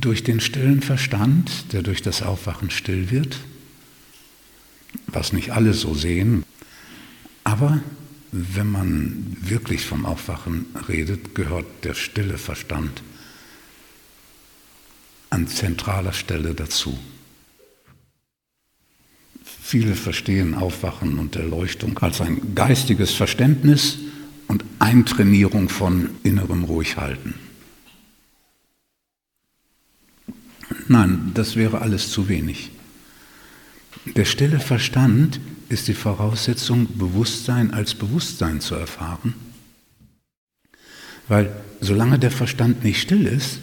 durch den stillen Verstand, der durch das Aufwachen still wird, was nicht alle so sehen, aber wenn man wirklich vom Aufwachen redet, gehört der stille Verstand an zentraler Stelle dazu. Viele verstehen Aufwachen und Erleuchtung als ein geistiges Verständnis und Eintrainierung von innerem Ruhighalten. Nein, das wäre alles zu wenig. Der stille Verstand ist die Voraussetzung, Bewusstsein als Bewusstsein zu erfahren. Weil solange der Verstand nicht still ist,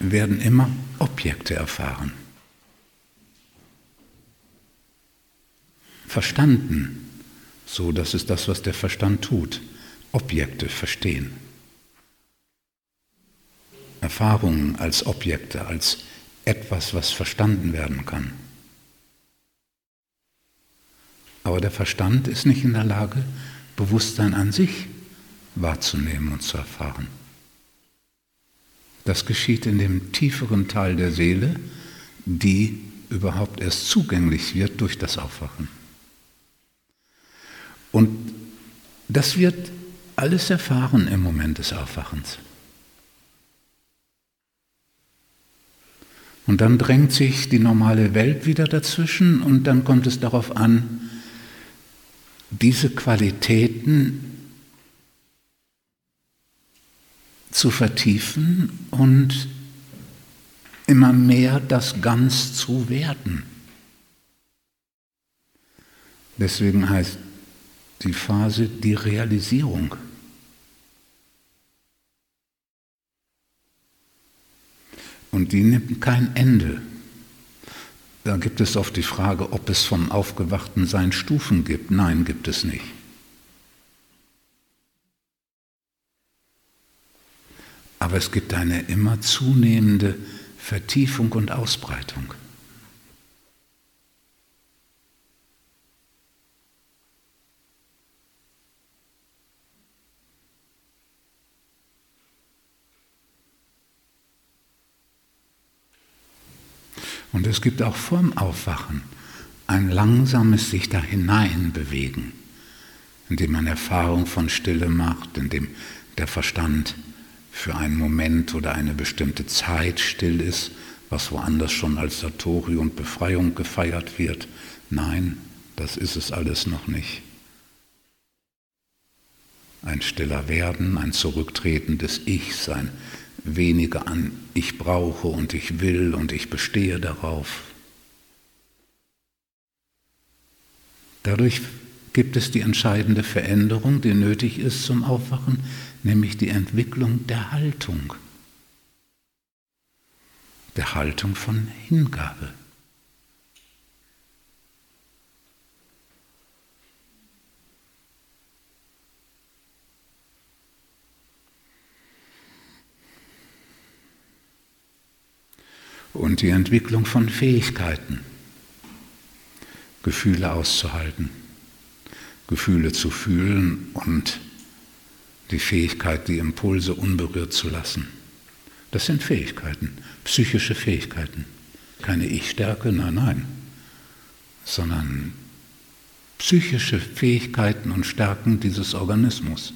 werden immer Objekte erfahren. Verstanden, so das ist das, was der Verstand tut, Objekte verstehen. Erfahrungen als Objekte, als etwas, was verstanden werden kann. Aber der Verstand ist nicht in der Lage, Bewusstsein an sich wahrzunehmen und zu erfahren. Das geschieht in dem tieferen Teil der Seele, die überhaupt erst zugänglich wird durch das Aufwachen. Und das wird alles erfahren im Moment des Aufwachens. Und dann drängt sich die normale Welt wieder dazwischen und dann kommt es darauf an, diese Qualitäten zu vertiefen und immer mehr das Ganz zu werden. Deswegen heißt die Phase die Realisierung. Und die nimmt kein Ende. Da gibt es oft die Frage, ob es vom aufgewachten Sein Stufen gibt. Nein, gibt es nicht. Aber es gibt eine immer zunehmende Vertiefung und Ausbreitung. Und es gibt auch vorm Aufwachen ein langsames sich da hineinbewegen, indem man Erfahrung von Stille macht, indem der Verstand für einen Moment oder eine bestimmte Zeit still ist, was woanders schon als Satori und Befreiung gefeiert wird. Nein, das ist es alles noch nicht. Ein stiller Werden, ein Zurücktreten des Ichs, ein weniger an ich brauche und ich will und ich bestehe darauf. Dadurch gibt es die entscheidende Veränderung, die nötig ist zum Aufwachen, nämlich die Entwicklung der Haltung. Der Haltung von Hingabe. Und die Entwicklung von Fähigkeiten, Gefühle auszuhalten, Gefühle zu fühlen und die Fähigkeit, die Impulse unberührt zu lassen. Das sind Fähigkeiten, psychische Fähigkeiten. Keine Ich-Stärke, nein, nein, sondern psychische Fähigkeiten und Stärken dieses Organismus.